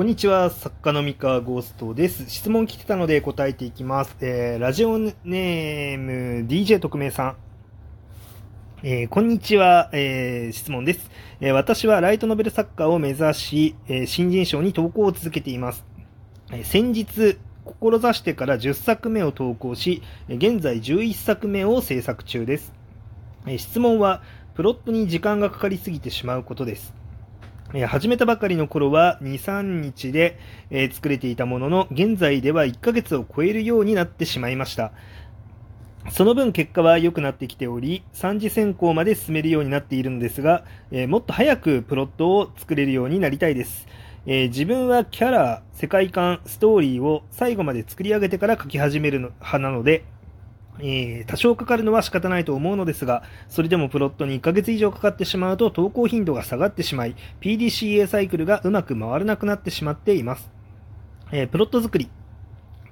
こんにちは、作家の三河ゴーストです。質問来てたので答えていきます。えー、ラジオネーム DJ 特命さん。えー、こんにちは、えー、質問です、え、私はライトノベル作家を目指し、え新人賞に投稿を続けています。え先日、志してから10作目を投稿し、現在11作目を制作中です。え質問は、プロットに時間がかかりすぎてしまうことです。え始めたばかりの頃は2、3日で、え作れていたものの、現在では1ヶ月を超えるようになってしまいました。その分結果は良くなってきており、3次選考まで進めるようになっているのですが、えもっと早くプロットを作れるようになりたいです。えー、自分はキャラ、世界観、ストーリーを最後まで作り上げてから書き始める派なので、えー、多少かかるのは仕方ないと思うのですが、それでもプロットに1ヶ月以上かかってしまうと投稿頻度が下がってしまい、PDCA サイクルがうまく回らなくなってしまっています。えー、プロット作り。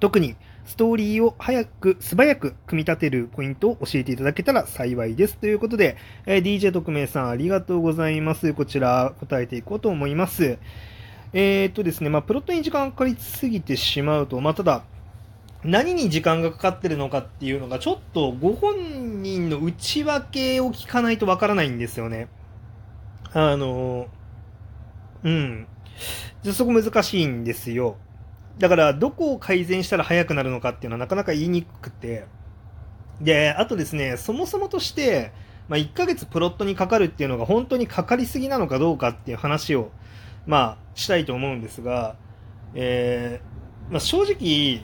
特にストーリーを早く、素早く組み立てるポイントを教えていただけたら幸いです。ということで、えー、DJ 特命さんありがとうございます。こちら答えていこうと思います。えー、っとですね、まあ、プロットに時間かかりすぎてしまうと、まあ、ただ、何に時間がかかってるのかっていうのが、ちょっとご本人の内訳を聞かないとわからないんですよね。あの、うん。そこ難しいんですよ。だから、どこを改善したら速くなるのかっていうのはなかなか言いにくくて。で、あとですね、そもそもとして、まあ、1ヶ月プロットにかかるっていうのが本当にかかりすぎなのかどうかっていう話を、まあ、したいと思うんですが、えー、まあ、正直、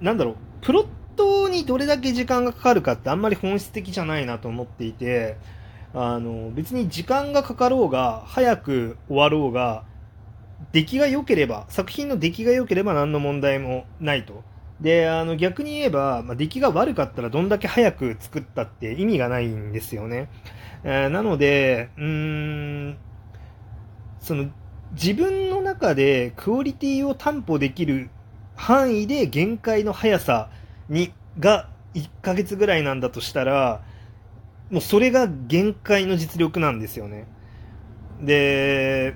なんだろう、プロットにどれだけ時間がかかるかってあんまり本質的じゃないなと思っていて、あの、別に時間がかかろうが、早く終わろうが、出来が良ければ、作品の出来が良ければ何の問題もないと。で、あの、逆に言えば、まあ、出来が悪かったらどんだけ早く作ったって意味がないんですよね。えー、なので、うーん、その、自分の中でクオリティを担保できる範囲で限界の速さにが1ヶ月ぐらいなんだとしたら、もうそれが限界の実力なんですよね。で、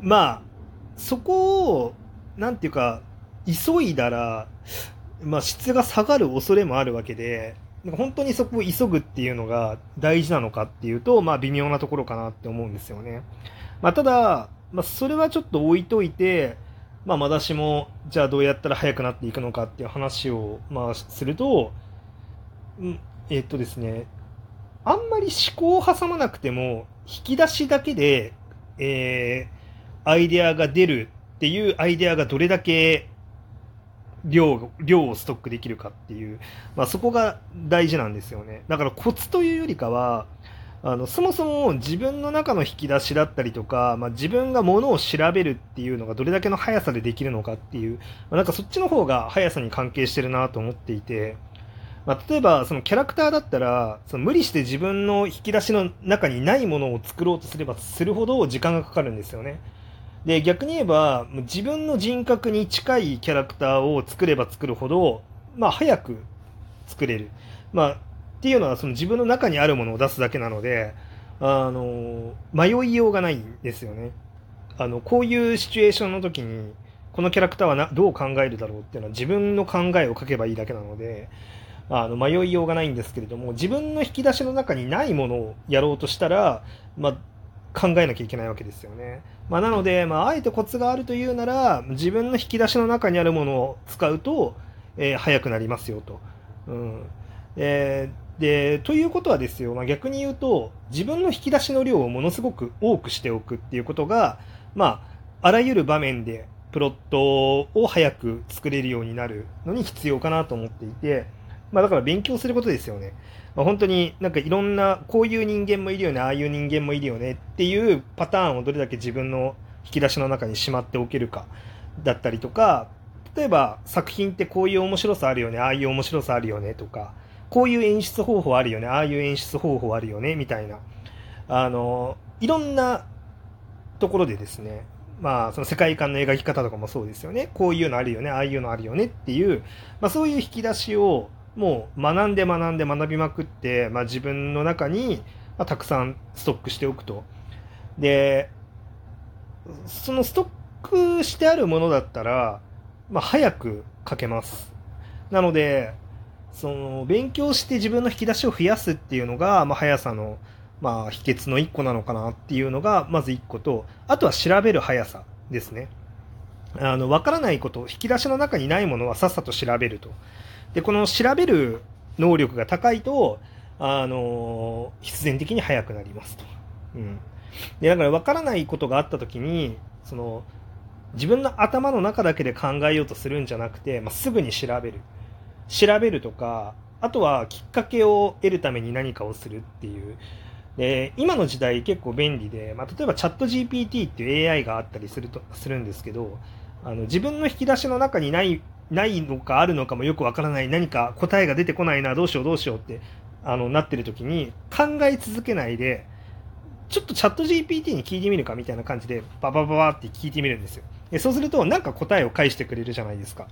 まあ、そこを、なんていうか、急いだら、まあ、質が下がる恐れもあるわけで、本当にそこを急ぐっていうのが大事なのかっていうと、まあ、微妙なところかなって思うんですよね。まあ、ただ、まあ、それはちょっと置いといて、まあ、まだしも、じゃあどうやったら速くなっていくのかっていう話を、まあ、すると、えっとですね、あんまり思考を挟まなくても、引き出しだけで、えー、アイデアが出るっていうアイデアがどれだけ量、量をストックできるかっていう、まあ、そこが大事なんですよね。だからコツというよりかは、あのそもそも自分の中の引き出しだったりとか、まあ、自分がものを調べるっていうのがどれだけの速さでできるのかっていう、まあ、なんかそっちの方が速さに関係してるなと思っていて、まあ、例えばそのキャラクターだったらその無理して自分の引き出しの中にないものを作ろうとすればするほど時間がかかるんですよね。で逆に言えば自分の人格に近いキャラクターを作れば作るほど、まあ、早く作れる。まあっていうのはその自分の中にあるものを出すだけなので、あの、迷いようがないんですよね。あの、こういうシチュエーションの時に、このキャラクターはなどう考えるだろうっていうのは自分の考えを書けばいいだけなので、あの、迷いようがないんですけれども、自分の引き出しの中にないものをやろうとしたら、まあ、考えなきゃいけないわけですよね。まあ、なので、まあ、あえてコツがあるというなら、自分の引き出しの中にあるものを使うと、えー、早くなりますよと。うん。えーで、ということはですよ、まあ、逆に言うと、自分の引き出しの量をものすごく多くしておくっていうことが、まあ、あらゆる場面でプロットを早く作れるようになるのに必要かなと思っていて、まあ、だから勉強することですよね。まあ、本当になんかいろんな、こういう人間もいるよね、ああいう人間もいるよねっていうパターンをどれだけ自分の引き出しの中にしまっておけるかだったりとか、例えば作品ってこういう面白さあるよね、ああいう面白さあるよねとか、こういう演出方法あるよね、ああいう演出方法あるよね、みたいな、あの、いろんなところでですね、まあ、その世界観の描き方とかもそうですよね。こういうのあるよね、ああいうのあるよね。っていう、まあそういう引き出しをもう学んで学んで学びまくって、まあ自分の中に、ま、たくさんストックしておくと。で、そのストックしてあるものだったら、まあ、早く書けます。なので、その、勉強して自分の引き出しを増やすっていうのが、まあ、速さの、まあ、秘訣の一個なのかなっていうのが、まず一個と、あとは調べる速さですね。あの、わからないこと、引き出しの中にないものはさっさと調べると。で、この調べる能力が高いと、あの、必然的に速くなりますと。うん。で、だからわからないことがあった時に、その、自分の頭の中だけで考えようとするんじゃなくて、まあ、すぐに調べる。調べるとか、あとはきっかけを得るために何かをするっていう。で、今の時代結構便利で、まあ、例えばチャット GPT っていう AI があったりすると、するんですけど、あの、自分の引き出しの中にない、ないのかあるのかもよくわからない、何か答えが出てこないな、どうしようどうしようって、あの、なってる時に考え続けないで、ちょっとチャット GPT に聞いてみるかみたいな感じで、ババババって聞いてみるんですよ。でそうすると、なんか答えを返してくれるじゃないですか。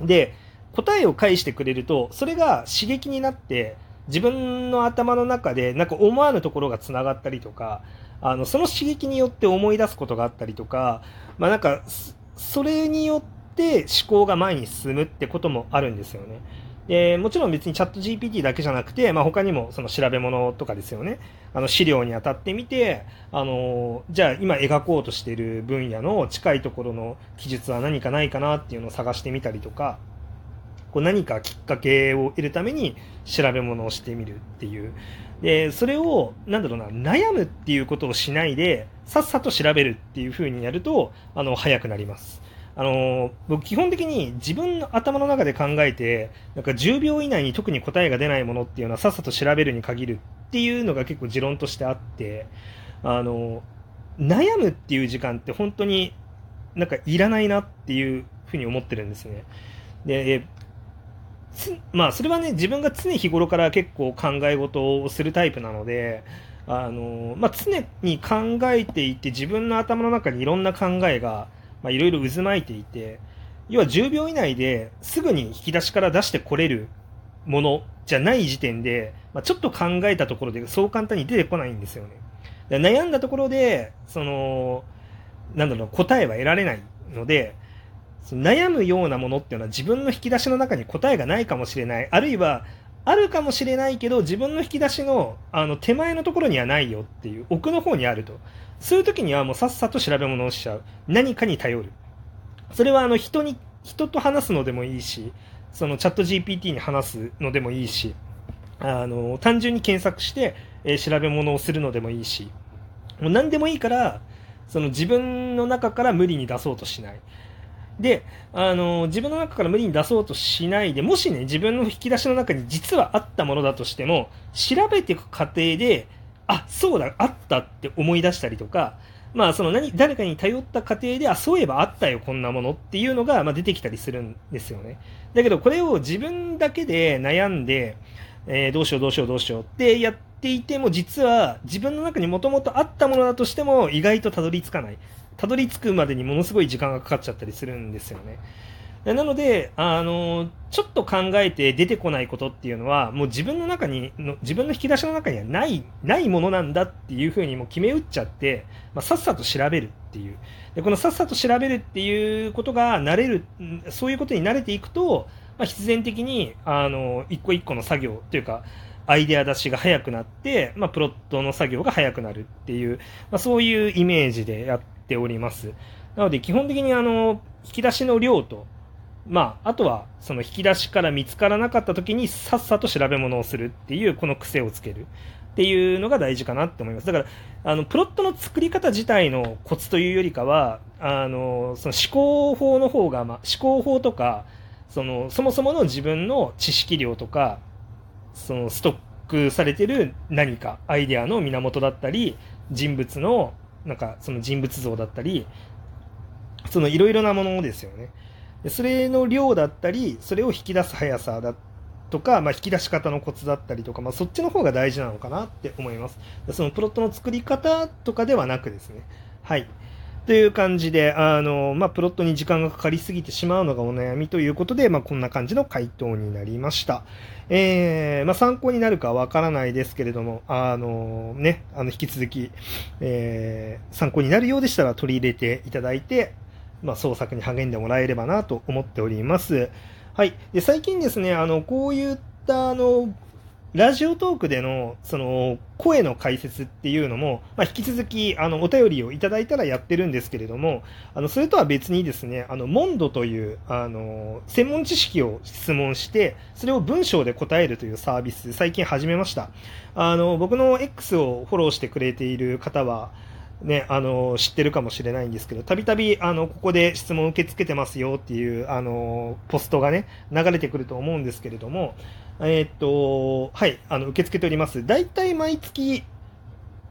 で、答えを返してくれると、それが刺激になって、自分の頭の中でなんか思わぬところがつながったりとか、あの、その刺激によって思い出すことがあったりとか、まあなんか、それによって思考が前に進むってこともあるんですよね。でもちろん別にチャット GPT だけじゃなくて、まあ、他にもその調べ物とかですよね。あの資料に当たってみて、あの、じゃあ今描こうとしている分野の近いところの記述は何かないかなっていうのを探してみたりとか、こう何かきっかけを得るために調べ物をしてみるっていう。で、それを、なんだろうな、悩むっていうことをしないで、さっさと調べるっていう風にやると、あの、早くなります。あの僕基本的に自分の頭の中で考えて、なんか10秒以内に特に答えが出ないものっていうのはさっさと調べるに限るっていうのが結構持論としてあって、あの悩むっていう時間って本当になんかいらないなっていうふうに思ってるんですね。で、まあそれはね、自分が常日頃から結構考え事をするタイプなので、あのまあ、常に考えていて自分の頭の中にいろんな考えがまあ、いろいろ渦巻いていて、要は10秒以内ですぐに引き出しから出してこれるものじゃない時点で、まあ、ちょっと考えたところでそう簡単に出てこないんですよね。悩んだところで、その、なんだろう、答えは得られないので、悩むようなものっていうのは自分の引き出しの中に答えがないかもしれない。あるいは、あるかもしれないけど、自分の引き出しのあの手前のところにはないよっていう、奥の方にあると。そういう時にはもうさっさと調べ物をしちゃう。何かに頼る。それはあの人に、人と話すのでもいいし、そのチャット GPT に話すのでもいいし、あの、単純に検索して、えー、調べ物をするのでもいいし、もう何でもいいから、その自分の中から無理に出そうとしない。で、あの、自分の中から無理に出そうとしないで、もしね、自分の引き出しの中に実はあったものだとしても、調べていく過程で、あ、そうだ、あったって思い出したりとか、まあ、その何、誰かに頼った過程で、あ、そういえばあったよ、こんなものっていうのが、まあ、出てきたりするんですよね。だけど、これを自分だけで悩んで、えー、どうしようどうしようどうしようってやっていても、実は自分の中にもともとあったものだとしても、意外とたどり着かない。たどり着くまでにものすごい時間がかかっちゃったりするんですよね。なので、あの、ちょっと考えて出てこないことっていうのは、もう自分の中に、自分の引き出しの中にはない、ないものなんだっていうふうにも決め打っちゃって、まあ、さっさと調べるっていう。で、このさっさと調べるっていうことが慣れる、そういうことに慣れていくと、まあ、必然的に、あの、一個一個の作業というか、アイデア出しが早くなって、まあ、プロットの作業が早くなるっていう、まあ、そういうイメージでやっております。なので、基本的にあの、引き出しの量と、まあ、あとは、その引き出しから見つからなかった時にさっさと調べ物をするっていう、この癖をつけるっていうのが大事かなって思います。だから、あの、プロットの作り方自体のコツというよりかは、あの、その思考法の方が、ま、思考法とか、その、そもそもの自分の知識量とか、その、ストックされてる何か、アイデアの源だったり、人物の、なんか、その人物像だったり、そのいろいろなものですよね。それの量だったり、それを引き出す速さだとか、まあ、引き出し方のコツだったりとか、まあ、そっちの方が大事なのかなって思います。そのプロットの作り方とかではなくですね。はい。という感じで、あの、まあ、プロットに時間がかかりすぎてしまうのがお悩みということで、まあ、こんな感じの回答になりました。えー、まあ、参考になるかわからないですけれども、あの、ね、あの、引き続き、えー、参考になるようでしたら取り入れていただいて、まあ、創作に励んでもらえればなと思っております。はい。で、最近ですね、あの、こういった、あの、ラジオトークでの、その、声の解説っていうのも、まあ、引き続き、あの、お便りをいただいたらやってるんですけれども、あの、それとは別にですね、あの、モンドという、あの、専門知識を質問して、それを文章で答えるというサービス、最近始めました。あの、僕の X をフォローしてくれている方は、ね、あの、知ってるかもしれないんですけど、たびたび、あの、ここで質問受け付けてますよっていう、あの、ポストがね、流れてくると思うんですけれども、えー、っと、はい、あの、受け付けております。だいたい毎月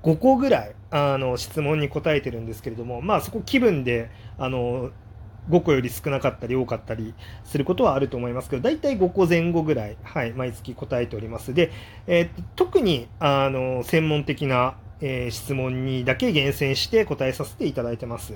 5個ぐらい、あの、質問に答えてるんですけれども、まあそこ気分で、あの、5個より少なかったり多かったりすることはあると思いますけど、だいたい5個前後ぐらい、はい、毎月答えております。で、えー、特に、あの、専門的な、えー、質問にだけ厳選して答えさせていただいてます。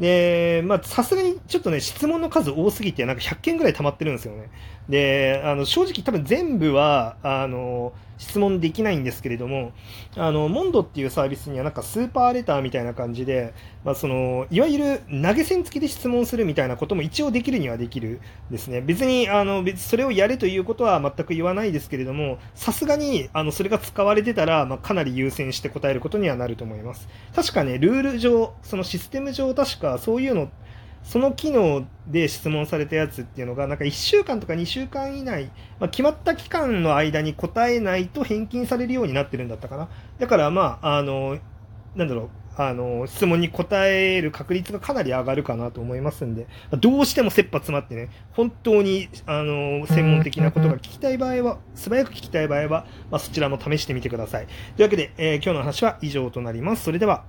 で、まあ、さすがにちょっとね、質問の数多すぎて、なんか100件ぐらい溜まってるんですよね。で、あの、正直多分全部は、あの、質問できないんですけれども、あの、モンドっていうサービスにはなんかスーパーレターみたいな感じで、まあ、その、いわゆる投げ銭付きで質問するみたいなことも一応できるにはできるですね。別に、あの、別それをやれということは全く言わないですけれども、さすがに、あの、それが使われてたら、まあ、かなり優先して答えることにはなると思います。確かね、ルール上、そのシステム上確かそういうのその機能で質問されたやつっていうのが、なんか1週間とか2週間以内、まあ、決まった期間の間に答えないと返金されるようになってるんだったかな。だから、まあ、あの、なんだろう、あの、質問に答える確率がかなり上がるかなと思いますんで、どうしても切羽詰まってね、本当に、あの、専門的なことが聞きたい場合は、素早く聞きたい場合は、まあ、そちらも試してみてください。というわけで、えー、今日の話は以上となります。それでは。